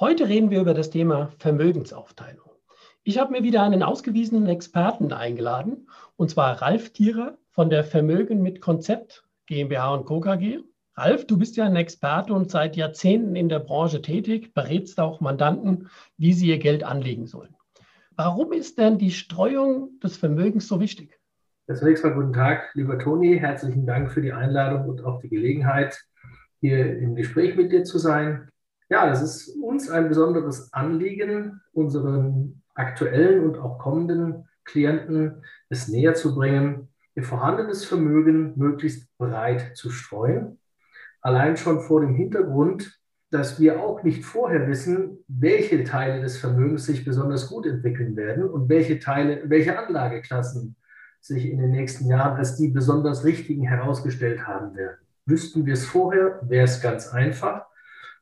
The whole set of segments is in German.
Heute reden wir über das Thema Vermögensaufteilung. Ich habe mir wieder einen ausgewiesenen Experten eingeladen, und zwar Ralf Thierer von der Vermögen mit Konzept GmbH und Co. KG. Ralf, du bist ja ein Experte und seit Jahrzehnten in der Branche tätig, berätst auch Mandanten, wie sie ihr Geld anlegen sollen. Warum ist denn die Streuung des Vermögens so wichtig? Zunächst mal guten Tag, lieber Toni. Herzlichen Dank für die Einladung und auch die Gelegenheit, hier im Gespräch mit dir zu sein. Ja, es ist uns ein besonderes Anliegen, unseren aktuellen und auch kommenden Klienten es näher zu bringen, ihr vorhandenes Vermögen möglichst breit zu streuen. Allein schon vor dem Hintergrund, dass wir auch nicht vorher wissen, welche Teile des Vermögens sich besonders gut entwickeln werden und welche Teile, welche Anlageklassen sich in den nächsten Jahren als die besonders richtigen herausgestellt haben werden. Wüssten wir es vorher, wäre es ganz einfach.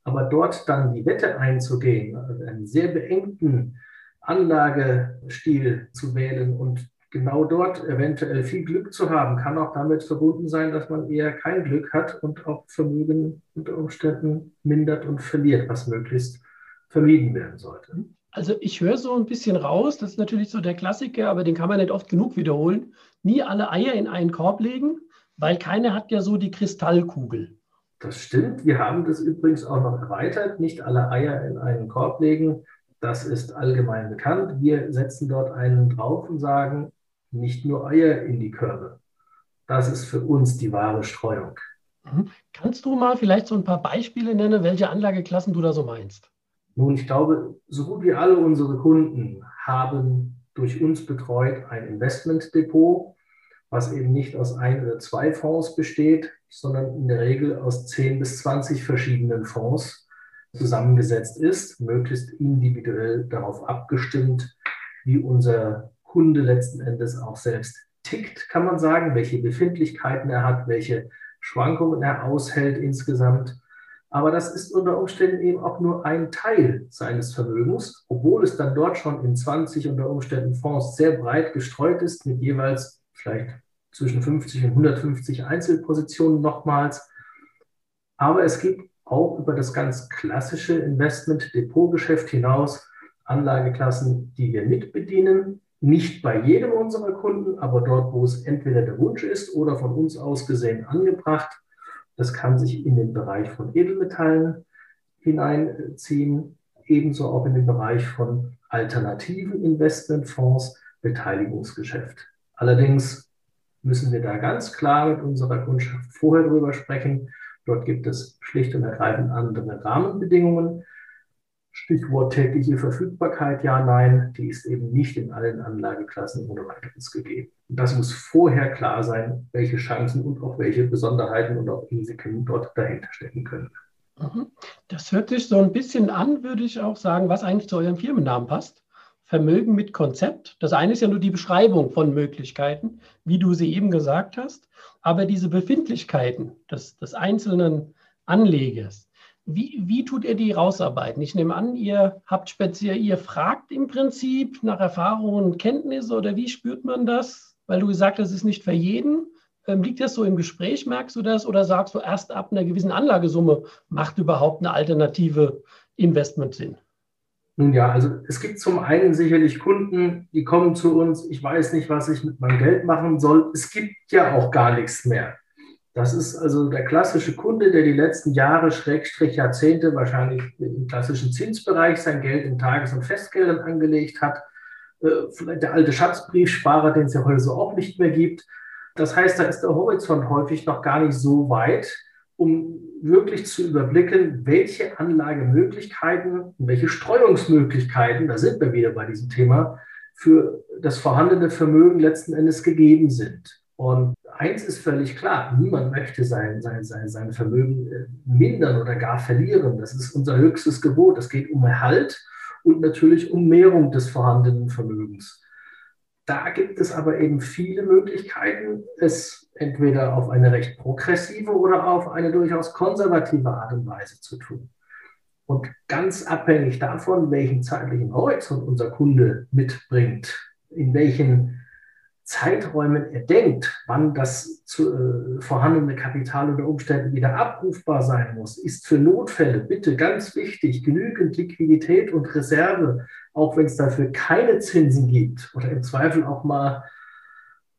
Aber dort dann die Wette einzugehen, einen sehr beengten Anlagestil zu wählen und genau dort eventuell viel Glück zu haben, kann auch damit verbunden sein, dass man eher kein Glück hat und auch Vermögen unter Umständen mindert und verliert, was möglichst vermieden werden sollte. Also ich höre so ein bisschen raus, das ist natürlich so der Klassiker, aber den kann man nicht oft genug wiederholen. Nie alle Eier in einen Korb legen, weil keiner hat ja so die Kristallkugel. Das stimmt. Wir haben das übrigens auch noch erweitert. Nicht alle Eier in einen Korb legen. Das ist allgemein bekannt. Wir setzen dort einen drauf und sagen, nicht nur Eier in die Körbe. Das ist für uns die wahre Streuung. Mhm. Kannst du mal vielleicht so ein paar Beispiele nennen, welche Anlageklassen du da so meinst? Nun, ich glaube, so gut wie alle unsere Kunden haben durch uns betreut ein Investmentdepot, was eben nicht aus ein oder zwei Fonds besteht, sondern in der Regel aus 10 bis 20 verschiedenen Fonds zusammengesetzt ist, möglichst individuell darauf abgestimmt, wie unser Kunde letzten Endes auch selbst tickt, kann man sagen, welche Befindlichkeiten er hat, welche Schwankungen er aushält insgesamt. Aber das ist unter Umständen eben auch nur ein Teil seines Vermögens, obwohl es dann dort schon in 20 unter Umständen Fonds sehr breit gestreut ist, mit jeweils vielleicht zwischen 50 und 150 Einzelpositionen nochmals. Aber es gibt auch über das ganz klassische Investment-Depot-Geschäft hinaus Anlageklassen, die wir mitbedienen. Nicht bei jedem unserer Kunden, aber dort, wo es entweder der Wunsch ist oder von uns aus gesehen angebracht. Das kann sich in den Bereich von Edelmetallen hineinziehen, ebenso auch in den Bereich von alternativen Investmentfonds, Beteiligungsgeschäft. Allerdings müssen wir da ganz klar mit unserer Kundschaft vorher drüber sprechen. Dort gibt es schlicht und ergreifend andere Rahmenbedingungen. Stichwort tägliche Verfügbarkeit, ja, nein, die ist eben nicht in allen Anlageklassen ohne weiteres gegeben. Und das muss vorher klar sein, welche Chancen und auch welche Besonderheiten und auch Risiken dort dahinter stecken können. Mhm. Das hört sich so ein bisschen an, würde ich auch sagen, was eigentlich zu eurem Firmennamen passt. Vermögen mit Konzept. Das eine ist ja nur die Beschreibung von Möglichkeiten, wie du sie eben gesagt hast, aber diese Befindlichkeiten des, des einzelnen Anlegers, wie, wie tut ihr die rausarbeiten? Ich nehme an, ihr habt speziell, ihr fragt im Prinzip nach Erfahrungen und Kenntnisse oder wie spürt man das? Weil du gesagt hast, es ist nicht für jeden. Ähm, liegt das so im Gespräch, merkst du das? Oder sagst du erst ab einer gewissen Anlagesumme macht überhaupt eine alternative Investment Sinn? Nun ja, also es gibt zum einen sicherlich Kunden, die kommen zu uns, ich weiß nicht, was ich mit meinem Geld machen soll. Es gibt ja auch gar nichts mehr. Das ist also der klassische Kunde, der die letzten Jahre, Schrägstrich Jahrzehnte wahrscheinlich im klassischen Zinsbereich sein Geld in Tages- und Festgeldern angelegt hat. Äh, vielleicht der alte Schatzbriefsparer, den es ja heute so auch nicht mehr gibt. Das heißt, da ist der Horizont häufig noch gar nicht so weit, um wirklich zu überblicken, welche Anlagemöglichkeiten und welche Streuungsmöglichkeiten, da sind wir wieder bei diesem Thema, für das vorhandene Vermögen letzten Endes gegeben sind. Und eins ist völlig klar, niemand möchte sein, sein, sein, sein Vermögen äh, mindern oder gar verlieren. Das ist unser höchstes Gebot. Es geht um Erhalt und natürlich um Mehrung des vorhandenen Vermögens. Da gibt es aber eben viele Möglichkeiten, es entweder auf eine recht progressive oder auf eine durchaus konservative Art und Weise zu tun. Und ganz abhängig davon, welchen zeitlichen Horizont unser Kunde mitbringt, in welchen Zeiträumen er denkt, wann das zu, äh, vorhandene Kapital unter Umständen wieder abrufbar sein muss, ist für Notfälle bitte ganz wichtig, genügend Liquidität und Reserve, auch wenn es dafür keine Zinsen gibt oder im Zweifel auch mal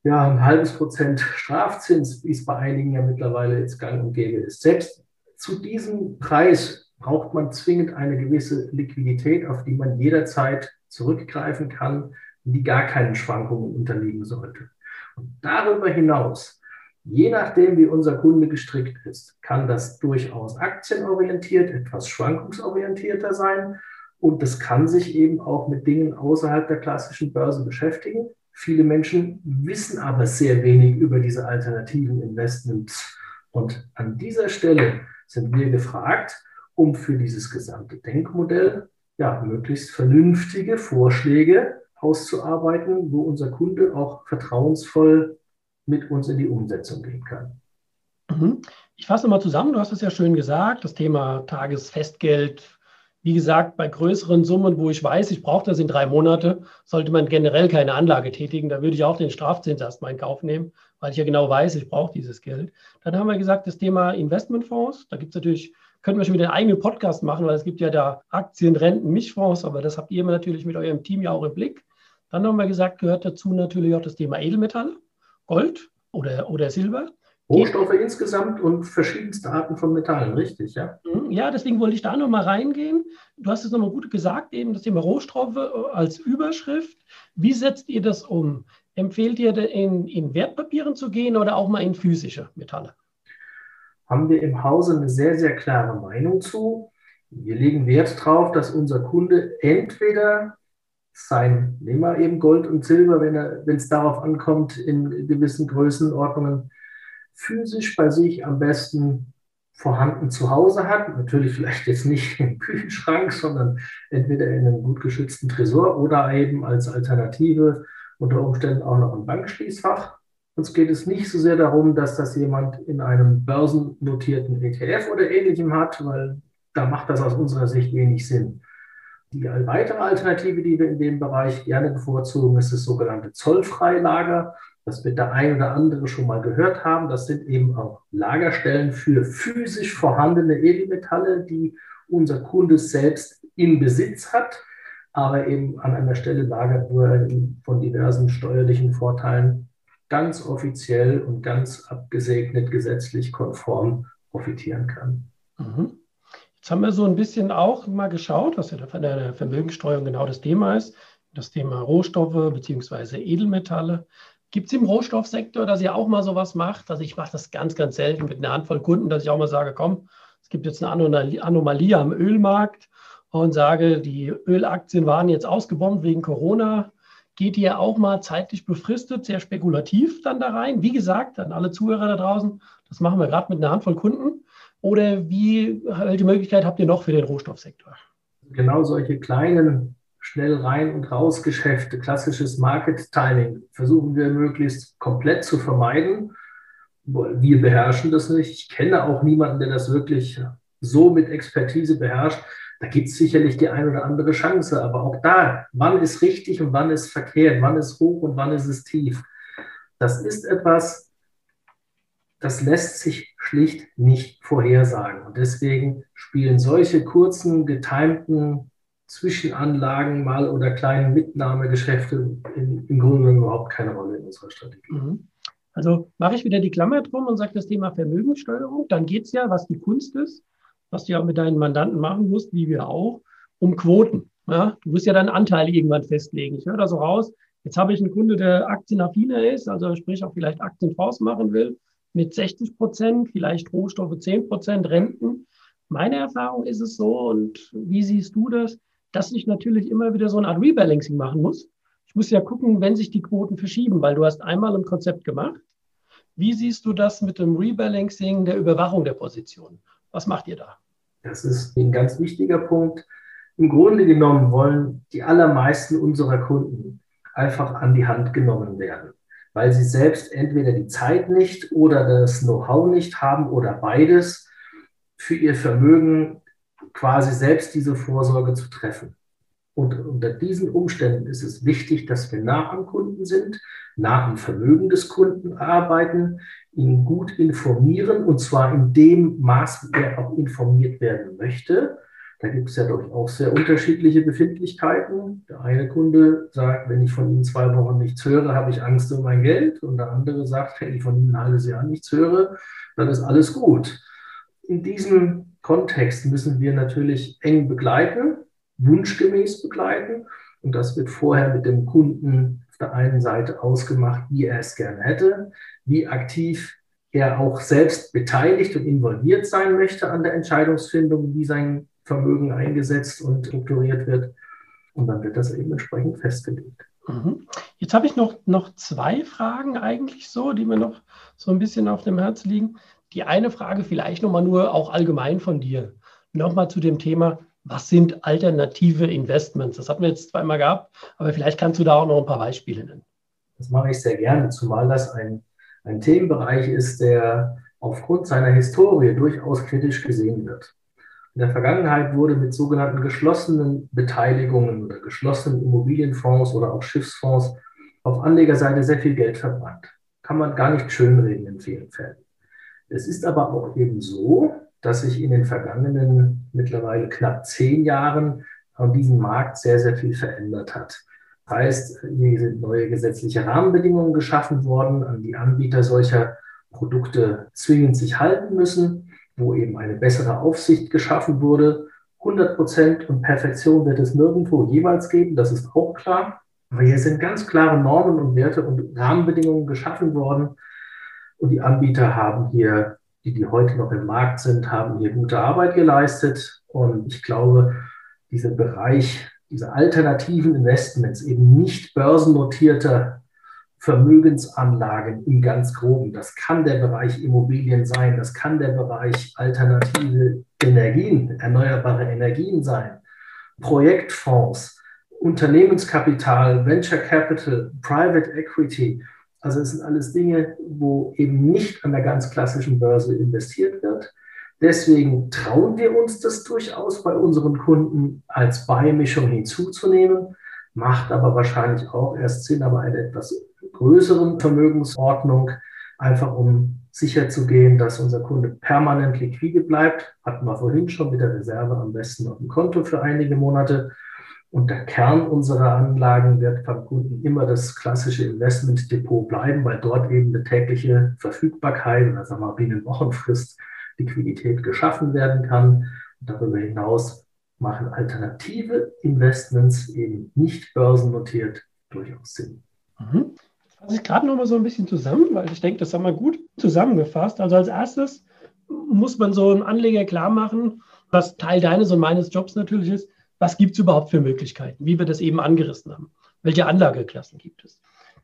ja, ein halbes Prozent Strafzins, wie es bei einigen ja mittlerweile jetzt gang und gäbe ist. Selbst zu diesem Preis braucht man zwingend eine gewisse Liquidität, auf die man jederzeit zurückgreifen kann, die gar keinen Schwankungen unterliegen sollte. Und darüber hinaus, je nachdem, wie unser Kunde gestrickt ist, kann das durchaus aktienorientiert, etwas schwankungsorientierter sein. Und das kann sich eben auch mit Dingen außerhalb der klassischen Börse beschäftigen. Viele Menschen wissen aber sehr wenig über diese alternativen Investments. Und an dieser Stelle sind wir gefragt, um für dieses gesamte Denkmodell ja, möglichst vernünftige Vorschläge auszuarbeiten, wo unser Kunde auch vertrauensvoll mit uns in die Umsetzung gehen kann. Mhm. Ich fasse mal zusammen, du hast es ja schön gesagt, das Thema Tagesfestgeld. Wie gesagt, bei größeren Summen, wo ich weiß, ich brauche das in drei Monate, sollte man generell keine Anlage tätigen. Da würde ich auch den Strafzins erstmal in Kauf nehmen, weil ich ja genau weiß, ich brauche dieses Geld. Dann haben wir gesagt, das Thema Investmentfonds. Da gibt es natürlich könnten wir schon wieder einen eigenen Podcast machen, weil es gibt ja da Aktien, Renten, Mischfonds, aber das habt ihr natürlich mit eurem Team ja auch im Blick. Dann haben wir gesagt, gehört dazu natürlich auch das Thema Edelmetalle, Gold oder, oder Silber. Rohstoffe Geht. insgesamt und verschiedenste Arten von Metallen, richtig, ja? Mhm, ja, deswegen wollte ich da nochmal reingehen. Du hast es nochmal gut gesagt, eben das Thema Rohstoffe äh, als Überschrift. Wie setzt ihr das um? Empfehlt ihr in, in Wertpapieren zu gehen oder auch mal in physische Metalle? Haben wir im Hause eine sehr, sehr klare Meinung zu. Wir legen Wert darauf, dass unser Kunde entweder sein. Nehmen wir eben Gold und Silber, wenn es darauf ankommt, in gewissen Größenordnungen physisch bei sich am besten vorhanden zu Hause hat. Natürlich vielleicht jetzt nicht im Küchenschrank, sondern entweder in einem gut geschützten Tresor oder eben als Alternative unter Umständen auch noch im Bankschließfach. Uns geht es nicht so sehr darum, dass das jemand in einem börsennotierten ETF oder ähnlichem hat, weil da macht das aus unserer Sicht wenig Sinn. Die weitere Alternative, die wir in dem Bereich gerne bevorzugen, ist das sogenannte Zollfreilager. Das wird der ein oder andere schon mal gehört haben. Das sind eben auch Lagerstellen für physisch vorhandene Edelmetalle, die unser Kunde selbst in Besitz hat, aber eben an einer Stelle lagert, wo er von diversen steuerlichen Vorteilen ganz offiziell und ganz abgesegnet gesetzlich konform profitieren kann. Mhm. Jetzt haben wir so ein bisschen auch mal geschaut, was ja von der Vermögenssteuerung genau das Thema ist, das Thema Rohstoffe bzw. Edelmetalle. Gibt es im Rohstoffsektor, dass ihr auch mal sowas macht? Also ich mache das ganz, ganz selten mit einer Handvoll Kunden, dass ich auch mal sage, komm, es gibt jetzt eine Anomalie am Ölmarkt und sage, die Ölaktien waren jetzt ausgebombt wegen Corona. Geht ihr auch mal zeitlich befristet, sehr spekulativ dann da rein? Wie gesagt, an alle Zuhörer da draußen, das machen wir gerade mit einer Handvoll Kunden. Oder wie, welche Möglichkeit habt ihr noch für den Rohstoffsektor? Genau solche kleinen, schnell rein und raus Geschäfte, klassisches Market Timing, versuchen wir möglichst komplett zu vermeiden. Wir beherrschen das nicht. Ich kenne auch niemanden, der das wirklich so mit Expertise beherrscht. Da gibt es sicherlich die ein oder andere Chance, aber auch da, wann ist richtig und wann ist verkehrt, wann ist hoch und wann ist es tief. Das ist etwas, das lässt sich schlicht nicht vorhersagen. Und deswegen spielen solche kurzen, getimten Zwischenanlagen mal oder kleinen Mitnahmegeschäfte in, im Grunde überhaupt keine Rolle in unserer Strategie. Mhm. Also mache ich wieder die Klammer drum und sage das Thema Vermögenssteuerung. Dann geht es ja, was die Kunst ist, was du ja mit deinen Mandanten machen musst, wie wir auch, um Quoten. Ja, du musst ja dann Anteile irgendwann festlegen. Ich höre da so raus, jetzt habe ich einen Kunde, der aktienaffiner ist, also sprich auch vielleicht Aktienfonds machen will mit 60 Prozent, vielleicht Rohstoffe 10 Prozent, Renten. Meine Erfahrung ist es so, und wie siehst du das, dass ich natürlich immer wieder so eine Art Rebalancing machen muss. Ich muss ja gucken, wenn sich die Quoten verschieben, weil du hast einmal ein Konzept gemacht. Wie siehst du das mit dem Rebalancing der Überwachung der Position? Was macht ihr da? Das ist ein ganz wichtiger Punkt. Im Grunde genommen wollen die allermeisten unserer Kunden einfach an die Hand genommen werden, weil sie selbst entweder die Zeit nicht oder das Know-how nicht haben oder beides für ihr Vermögen quasi selbst diese Vorsorge zu treffen. Und unter diesen Umständen ist es wichtig, dass wir nah am Kunden sind, nah am Vermögen des Kunden arbeiten, ihn gut informieren und zwar in dem Maß, wie er auch informiert werden möchte. Da gibt es ja durchaus sehr unterschiedliche Befindlichkeiten. Der eine Kunde sagt, wenn ich von Ihnen zwei Wochen nichts höre, habe ich Angst um mein Geld. Und der andere sagt, wenn ich von Ihnen ein halbes Jahr nichts höre, dann ist alles gut. In diesem Kontext müssen wir natürlich eng begleiten wunschgemäß begleiten. Und das wird vorher mit dem Kunden auf der einen Seite ausgemacht, wie er es gerne hätte, wie aktiv er auch selbst beteiligt und involviert sein möchte an der Entscheidungsfindung, wie sein Vermögen eingesetzt und strukturiert wird. Und dann wird das eben entsprechend festgelegt. Mhm. Jetzt habe ich noch, noch zwei Fragen eigentlich so, die mir noch so ein bisschen auf dem Herz liegen. Die eine Frage vielleicht nochmal nur auch allgemein von dir. Nochmal zu dem Thema, was sind alternative Investments? Das hatten wir jetzt zweimal gehabt, aber vielleicht kannst du da auch noch ein paar Beispiele nennen. Das mache ich sehr gerne, zumal das ein, ein Themenbereich ist, der aufgrund seiner Historie durchaus kritisch gesehen wird. In der Vergangenheit wurde mit sogenannten geschlossenen Beteiligungen oder geschlossenen Immobilienfonds oder auch Schiffsfonds auf Anlegerseite sehr viel Geld verbrannt. Kann man gar nicht schönreden in vielen Fällen. Es ist aber auch eben so, dass sich in den vergangenen mittlerweile knapp zehn Jahren an diesem Markt sehr, sehr viel verändert hat. Heißt, hier sind neue gesetzliche Rahmenbedingungen geschaffen worden, an die Anbieter solcher Produkte zwingend sich halten müssen, wo eben eine bessere Aufsicht geschaffen wurde. 100 Prozent und Perfektion wird es nirgendwo jeweils geben, das ist auch klar. Aber hier sind ganz klare Normen und Werte und Rahmenbedingungen geschaffen worden. Und die Anbieter haben hier die, die heute noch im Markt sind, haben hier gute Arbeit geleistet. Und ich glaube, dieser Bereich, diese alternativen Investments, eben nicht börsennotierter Vermögensanlagen im ganz groben, das kann der Bereich Immobilien sein, das kann der Bereich alternative Energien, erneuerbare Energien sein, Projektfonds, Unternehmenskapital, Venture Capital, Private Equity, also es sind alles Dinge, wo eben nicht an der ganz klassischen Börse investiert wird. Deswegen trauen wir uns das durchaus bei unseren Kunden als Beimischung hinzuzunehmen, macht aber wahrscheinlich auch erst Sinn, aber eine etwas größeren Vermögensordnung, einfach um sicherzugehen, dass unser Kunde permanent liquide bleibt. Hatten wir vorhin schon mit der Reserve am besten auf dem Konto für einige Monate. Und der Kern unserer Anlagen wird beim Kunden immer das klassische Investmentdepot bleiben, weil dort eben eine tägliche Verfügbarkeit oder sagen wir mal binnen Wochenfrist Liquidität geschaffen werden kann. Und darüber hinaus machen alternative Investments eben nicht börsennotiert durchaus Sinn. Mhm. Fasse ich gerade noch mal so ein bisschen zusammen, weil ich denke, das haben wir gut zusammengefasst. Also als erstes muss man so einem Anleger klar machen, was Teil deines und meines Jobs natürlich ist, was gibt es überhaupt für Möglichkeiten, wie wir das eben angerissen haben. Welche Anlageklassen gibt es?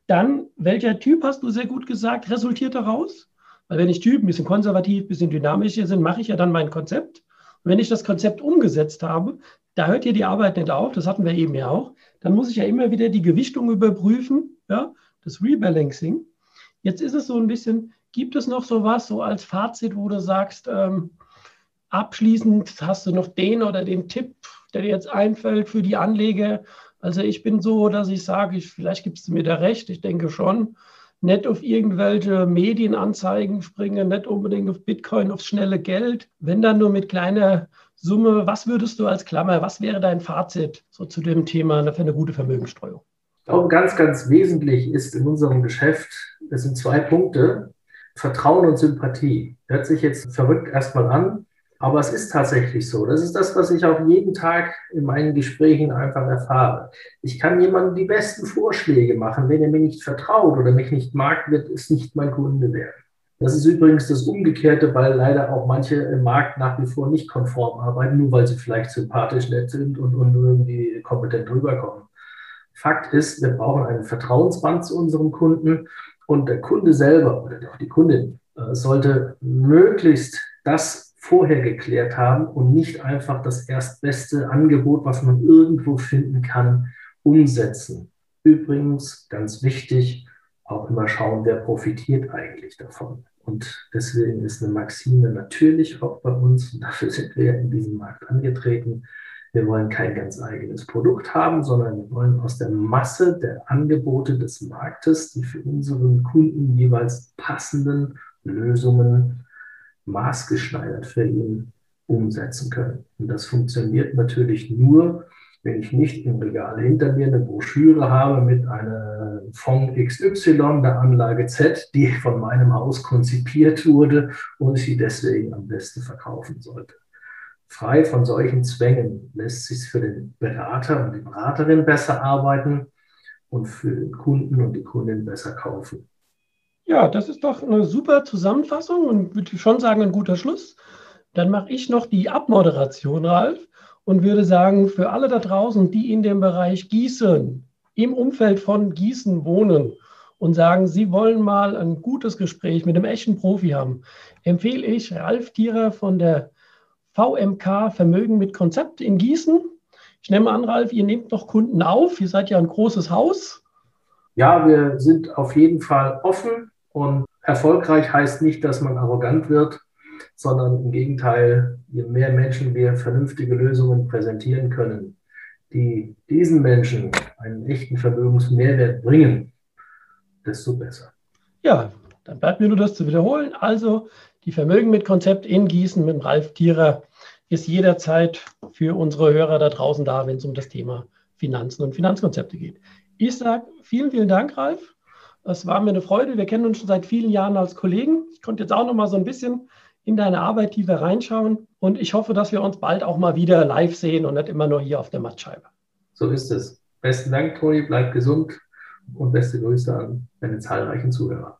Dann, welcher Typ hast du sehr gut gesagt, resultiert daraus? Weil wenn ich Typ ein bisschen konservativ, ein bisschen dynamischer sind, mache ich ja dann mein Konzept. Und wenn ich das Konzept umgesetzt habe, da hört hier die Arbeit nicht auf, das hatten wir eben ja auch, dann muss ich ja immer wieder die Gewichtung überprüfen, ja, das Rebalancing. Jetzt ist es so ein bisschen, gibt es noch so was, so als Fazit, wo du sagst, ähm, abschließend hast du noch den oder den Tipp, der dir jetzt einfällt für die Anleger? Also ich bin so, dass ich sage, ich, vielleicht gibst du mir da recht, ich denke schon, nicht auf irgendwelche Medienanzeigen springen, nicht unbedingt auf Bitcoin, aufs schnelle Geld, wenn dann nur mit kleiner Summe. Was würdest du als Klammer, was wäre dein Fazit so zu dem Thema für eine gute Vermögenssteuerung? Ich glaube, ganz, ganz wesentlich ist in unserem Geschäft, das sind zwei Punkte, Vertrauen und Sympathie. Hört sich jetzt verrückt erstmal an, aber es ist tatsächlich so. Das ist das, was ich auch jeden Tag in meinen Gesprächen einfach erfahre. Ich kann jemandem die besten Vorschläge machen. Wenn er mir nicht vertraut oder mich nicht mag, wird es nicht mein Kunde werden. Das ist übrigens das Umgekehrte, weil leider auch manche im Markt nach wie vor nicht konform arbeiten, nur weil sie vielleicht sympathisch nett sind und, und irgendwie kompetent rüberkommen. Fakt ist, wir brauchen ein Vertrauensband zu unserem Kunden Und der Kunde selber oder auch die Kundin äh, sollte möglichst das vorher geklärt haben und nicht einfach das erstbeste Angebot, was man irgendwo finden kann, umsetzen. Übrigens, ganz wichtig, auch immer schauen, wer profitiert eigentlich davon. Und deswegen ist eine Maxime natürlich auch bei uns, und dafür sind wir in diesem Markt angetreten, wir wollen kein ganz eigenes Produkt haben, sondern wir wollen aus der Masse der Angebote des Marktes die für unseren Kunden jeweils passenden Lösungen maßgeschneidert für ihn umsetzen können. Und das funktioniert natürlich nur, wenn ich nicht im Regal hinter mir eine Broschüre habe mit einer Fonds XY der Anlage Z, die von meinem Haus konzipiert wurde und sie deswegen am besten verkaufen sollte. Frei von solchen Zwängen lässt sich für den Berater und die Beraterin besser arbeiten und für den Kunden und die Kundin besser kaufen. Ja, das ist doch eine super Zusammenfassung und würde schon sagen, ein guter Schluss. Dann mache ich noch die Abmoderation, Ralf und würde sagen, für alle da draußen, die in dem Bereich Gießen, im Umfeld von Gießen wohnen und sagen, sie wollen mal ein gutes Gespräch mit einem echten Profi haben, empfehle ich Ralf Thierer von der VMK Vermögen mit Konzept in Gießen. Ich nehme an, Ralf, ihr nehmt noch Kunden auf. Ihr seid ja ein großes Haus. Ja, wir sind auf jeden Fall offen und erfolgreich heißt nicht, dass man arrogant wird sondern im Gegenteil, je mehr Menschen wir vernünftige Lösungen präsentieren können, die diesen Menschen einen echten Vermögensmehrwert bringen, desto besser. Ja, dann bleibt mir nur das zu wiederholen. Also die Vermögen mit Konzept in Gießen mit Ralf Thierer ist jederzeit für unsere Hörer da draußen da, wenn es um das Thema Finanzen und Finanzkonzepte geht. Ich sage vielen, vielen Dank, Ralf. Es war mir eine Freude. Wir kennen uns schon seit vielen Jahren als Kollegen. Ich konnte jetzt auch noch mal so ein bisschen in deine Arbeit tiefer reinschauen. Und ich hoffe, dass wir uns bald auch mal wieder live sehen und nicht immer nur hier auf der Mattscheibe. So ist es. Besten Dank, Toni. Bleib gesund und beste Grüße an deine zahlreichen Zuhörer.